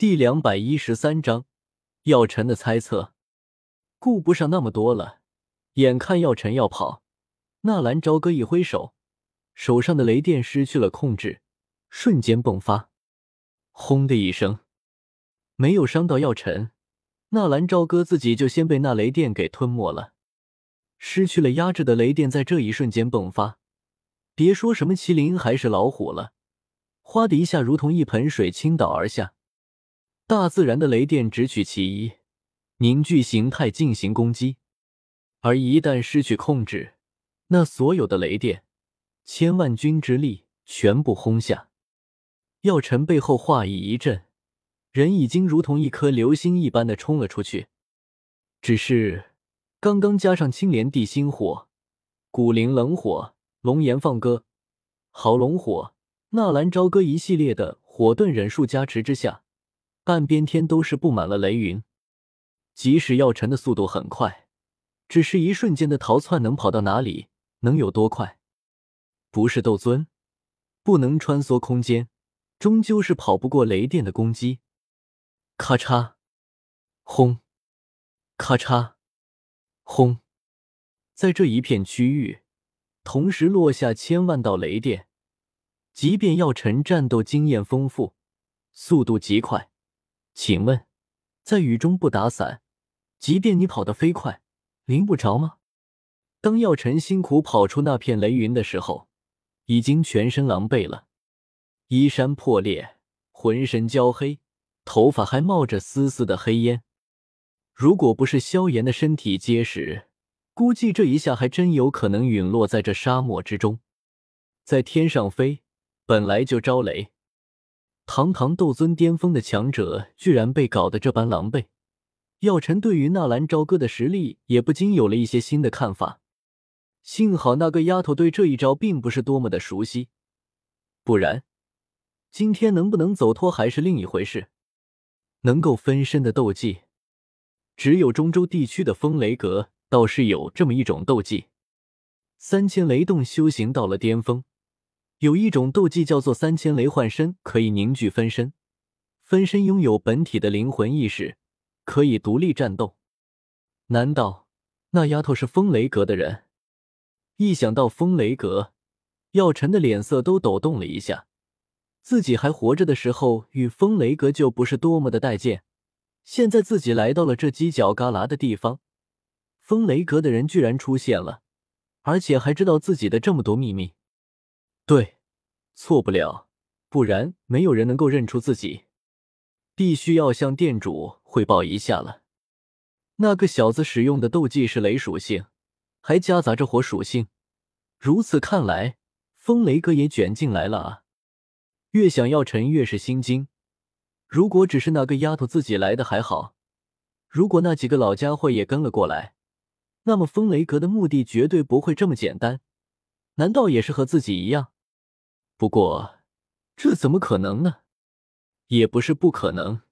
第两百一十三章，药尘的猜测。顾不上那么多了，眼看药尘要跑，纳兰朝歌一挥手，手上的雷电失去了控制，瞬间迸发，轰的一声，没有伤到药尘，纳兰朝歌自己就先被那雷电给吞没了。失去了压制的雷电在这一瞬间迸发，别说什么麒麟还是老虎了，哗的一下，如同一盆水倾倒而下。大自然的雷电只取其一，凝聚形态进行攻击，而一旦失去控制，那所有的雷电，千万军之力全部轰下。药尘背后话意一震，人已经如同一颗流星一般的冲了出去。只是刚刚加上青莲地心火、古灵冷火、龙炎放歌、豪龙火、纳兰朝歌一系列的火遁忍术加持之下。半边天都是布满了雷云，即使药尘的速度很快，只是一瞬间的逃窜，能跑到哪里？能有多快？不是斗尊，不能穿梭空间，终究是跑不过雷电的攻击。咔嚓，轰！咔嚓，轰！在这一片区域，同时落下千万道雷电。即便药尘战斗经验丰富，速度极快。请问，在雨中不打伞，即便你跑得飞快，淋不着吗？当药尘辛苦跑出那片雷云的时候，已经全身狼狈了，衣衫破裂，浑身焦黑，头发还冒着丝丝的黑烟。如果不是萧炎的身体结实，估计这一下还真有可能陨落在这沙漠之中。在天上飞，本来就招雷。堂堂斗尊巅峰的强者，居然被搞得这般狼狈。药尘对于纳兰朝歌的实力也不禁有了一些新的看法。幸好那个丫头对这一招并不是多么的熟悉，不然今天能不能走脱还是另一回事。能够分身的斗技，只有中州地区的风雷阁倒是有这么一种斗技。三千雷动修行到了巅峰。有一种斗技叫做三千雷幻身，可以凝聚分身，分身拥有本体的灵魂意识，可以独立战斗。难道那丫头是风雷阁的人？一想到风雷阁，药尘的脸色都抖动了一下。自己还活着的时候，与风雷阁就不是多么的待见，现在自己来到了这犄角旮旯的地方，风雷阁的人居然出现了，而且还知道自己的这么多秘密。对，错不了，不然没有人能够认出自己。必须要向店主汇报一下了。那个小子使用的斗技是雷属性，还夹杂着火属性。如此看来，风雷哥也卷进来了啊！越想要沉，越是心惊。如果只是那个丫头自己来的还好，如果那几个老家伙也跟了过来，那么风雷阁的目的绝对不会这么简单。难道也是和自己一样？不过，这怎么可能呢？也不是不可能，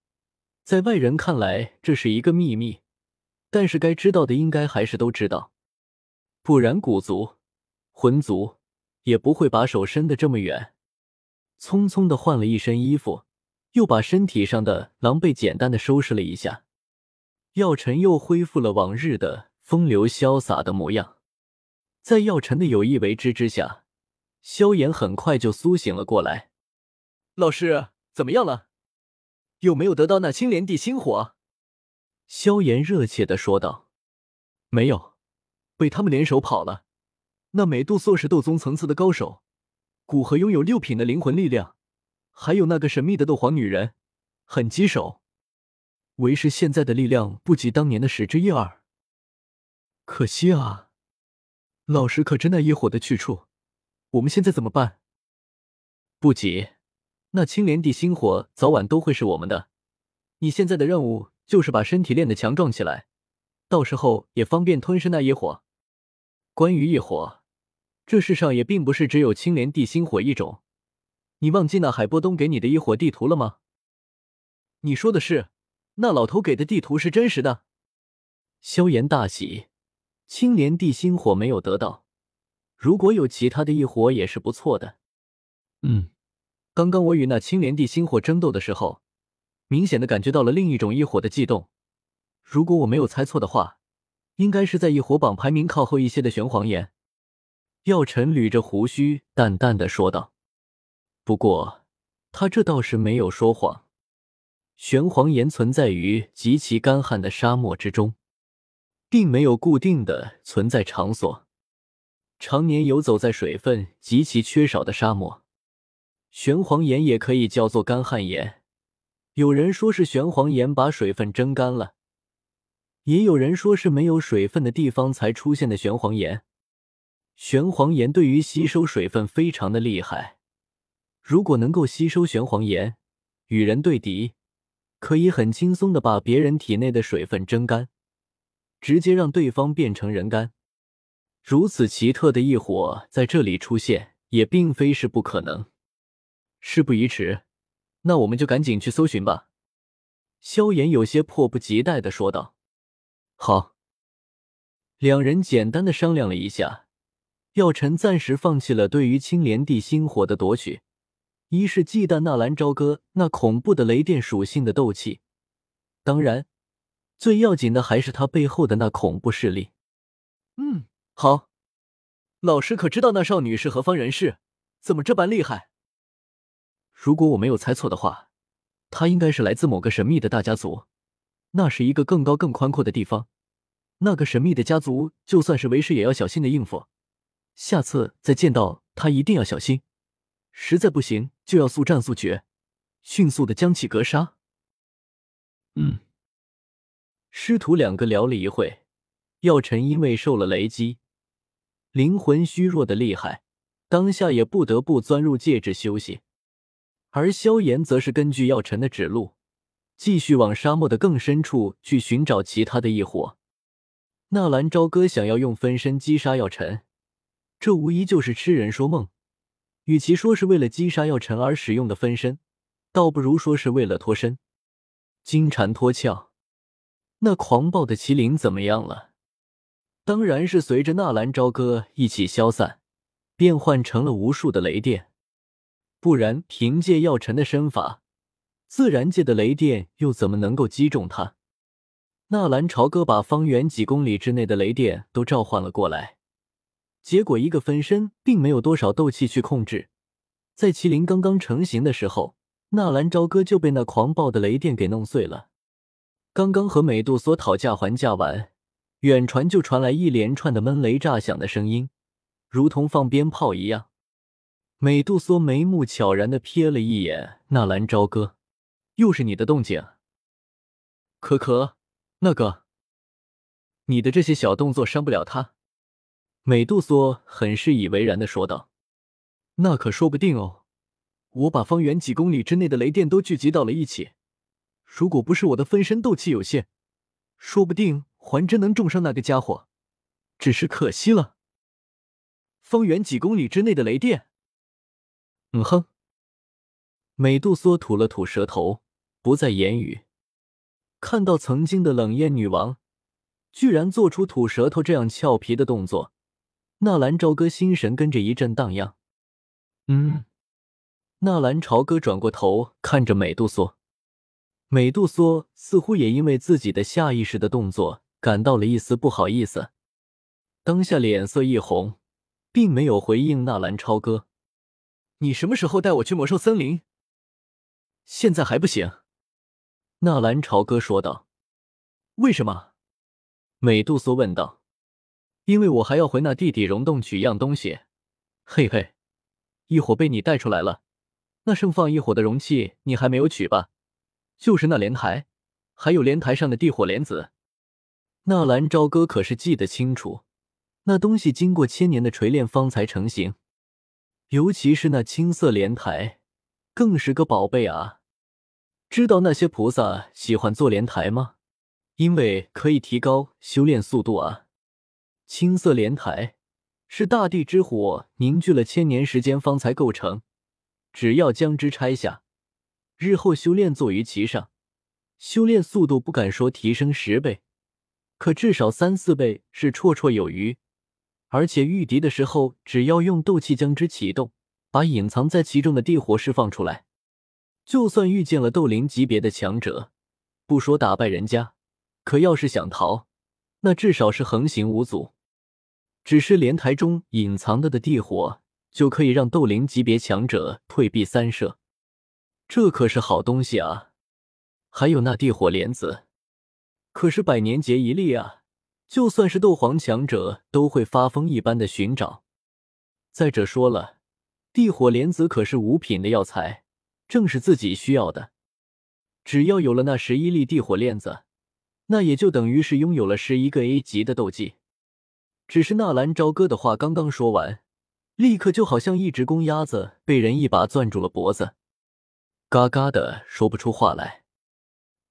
在外人看来这是一个秘密，但是该知道的应该还是都知道，不然古族、魂族也不会把手伸得这么远。匆匆的换了一身衣服，又把身体上的狼狈简单的收拾了一下，药尘又恢复了往日的风流潇洒的模样。在药尘的有意为之之下。萧炎很快就苏醒了过来。老师怎么样了？有没有得到那青莲地心火？萧炎热切的说道。没有，被他们联手跑了。那美杜莎是斗宗层次的高手，古河拥有六品的灵魂力量，还有那个神秘的斗皇女人，很棘手。为师现在的力量不及当年的十之一二。可惜啊，老师可知那一火的去处？我们现在怎么办？不急，那青莲地心火早晚都会是我们的。你现在的任务就是把身体练得强壮起来，到时候也方便吞噬那一火。关于异火，这世上也并不是只有青莲地心火一种。你忘记那海波东给你的异火地图了吗？你说的是，那老头给的地图是真实的？萧炎大喜，青莲地心火没有得到。如果有其他的异火也是不错的。嗯，刚刚我与那青莲地心火争斗的时候，明显的感觉到了另一种异火的悸动。如果我没有猜错的话，应该是在异火榜排名靠后一些的玄黄岩。药尘捋着胡须，淡淡的说道。不过，他这倒是没有说谎。玄黄岩存在于极其干旱的沙漠之中，并没有固定的存在场所，常年游走在水分极其缺少的沙漠。玄黄岩也可以叫做干旱岩。有人说是玄黄岩把水分蒸干了，也有人说是没有水分的地方才出现的玄黄岩。玄黄岩对于吸收水分非常的厉害，如果能够吸收玄黄岩，与人对敌，可以很轻松的把别人体内的水分蒸干，直接让对方变成人干。如此奇特的异火在这里出现，也并非是不可能。事不宜迟，那我们就赶紧去搜寻吧。”萧炎有些迫不及待的说道。“好。”两人简单的商量了一下。药尘暂时放弃了对于青莲地心火的夺取，一是忌惮纳兰朝歌那恐怖的雷电属性的斗气，当然，最要紧的还是他背后的那恐怖势力。嗯，好。老师可知道那少女是何方人士？怎么这般厉害？如果我没有猜错的话，她应该是来自某个神秘的大家族，那是一个更高更宽阔的地方。那个神秘的家族，就算是为师也要小心的应付。下次再见到他，一定要小心。实在不行，就要速战速决，迅速的将其格杀。嗯，师徒两个聊了一会，药尘因为受了雷击，灵魂虚弱的厉害，当下也不得不钻入戒指休息。而萧炎则是根据药尘的指路，继续往沙漠的更深处去寻找其他的异火。纳兰朝歌想要用分身击杀药尘。这无疑就是痴人说梦。与其说是为了击杀药尘而使用的分身，倒不如说是为了脱身。金蝉脱壳，那狂暴的麒麟怎么样了？当然是随着纳兰朝歌一起消散，变换成了无数的雷电。不然，凭借药尘的身法，自然界的雷电又怎么能够击中他？纳兰朝歌把方圆几公里之内的雷电都召唤了过来。结果，一个分身并没有多少斗气去控制，在麒麟刚刚成型的时候，纳兰朝歌就被那狂暴的雷电给弄碎了。刚刚和美杜莎讨价还价完，远传就传来一连串的闷雷炸响的声音，如同放鞭炮一样。美杜莎眉目悄然的瞥了一眼纳兰朝歌，又是你的动静？可可，那个，你的这些小动作伤不了他。美杜莎很是以为然的说道：“那可说不定哦，我把方圆几公里之内的雷电都聚集到了一起，如果不是我的分身斗气有限，说不定还真能重伤那个家伙。只是可惜了。方圆几公里之内的雷电……嗯哼。”美杜莎吐了吐舌头，不再言语。看到曾经的冷艳女王，居然做出吐舌头这样俏皮的动作。纳兰朝歌心神跟着一阵荡漾。嗯，纳兰朝歌转过头看着美杜莎，美杜莎似乎也因为自己的下意识的动作感到了一丝不好意思，当下脸色一红，并没有回应纳兰朝歌。你什么时候带我去魔兽森林？现在还不行。纳兰朝歌说道。为什么？美杜莎问道。因为我还要回那地底溶洞取一样东西，嘿嘿，异火被你带出来了，那盛放一火的容器你还没有取吧？就是那莲台，还有莲台上的地火莲子。纳兰朝歌可是记得清楚，那东西经过千年的锤炼方才成型，尤其是那青色莲台，更是个宝贝啊！知道那些菩萨喜欢做莲台吗？因为可以提高修炼速度啊。青色莲台是大地之火凝聚了千年时间方才构成，只要将之拆下，日后修炼坐于其上，修炼速度不敢说提升十倍，可至少三四倍是绰绰有余。而且御敌的时候，只要用斗气将之启动，把隐藏在其中的地火释放出来，就算遇见了斗灵级别的强者，不说打败人家，可要是想逃，那至少是横行无阻。只是莲台中隐藏的的地火，就可以让斗灵级别强者退避三舍，这可是好东西啊！还有那地火莲子，可是百年结一粒啊，就算是斗皇强者都会发疯一般的寻找。再者说了，地火莲子可是五品的药材，正是自己需要的。只要有了那十一粒地火链子，那也就等于是拥有了十一个 A 级的斗技。只是纳兰朝歌的话刚刚说完，立刻就好像一只公鸭子被人一把攥住了脖子，嘎嘎的说不出话来。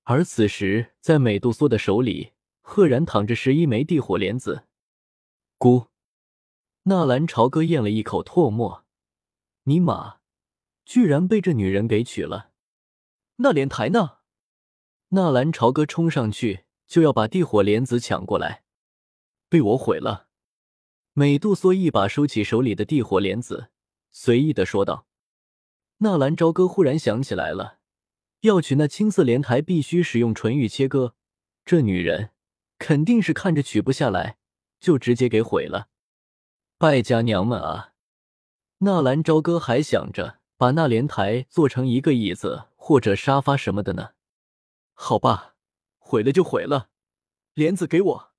而此时，在美杜莎的手里，赫然躺着十一枚地火莲子。姑，纳兰朝歌咽了一口唾沫，尼玛，居然被这女人给娶了！那莲台呢？纳兰朝歌冲上去就要把地火莲子抢过来，被我毁了。美杜莎一把收起手里的地火莲子，随意的说道：“纳兰朝歌忽然想起来了，要取那青色莲台，必须使用纯玉切割。这女人肯定是看着取不下来，就直接给毁了。败家娘们啊！”纳兰朝歌还想着把那莲台做成一个椅子或者沙发什么的呢。好吧，毁了就毁了，莲子给我。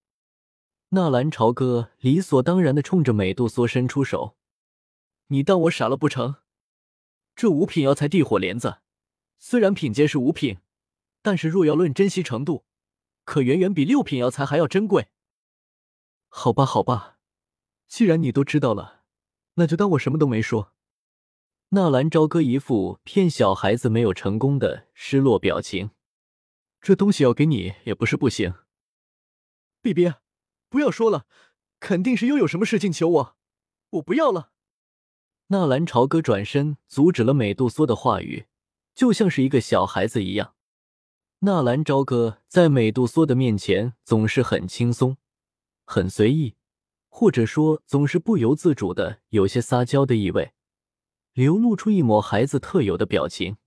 纳兰朝歌理所当然的冲着美杜莎伸出手：“你当我傻了不成？这五品药材地火莲子，虽然品阶是五品，但是若要论珍惜程度，可远远比六品药材还要珍贵。”好吧，好吧，既然你都知道了，那就当我什么都没说。纳兰朝歌一副骗小孩子没有成功的失落表情：“这东西要给你也不是不行。”比比。不要说了，肯定是又有什么事情求我，我不要了。纳兰朝歌转身阻止了美杜莎的话语，就像是一个小孩子一样。纳兰朝歌在美杜莎的面前总是很轻松、很随意，或者说总是不由自主的有些撒娇的意味，流露出一抹孩子特有的表情。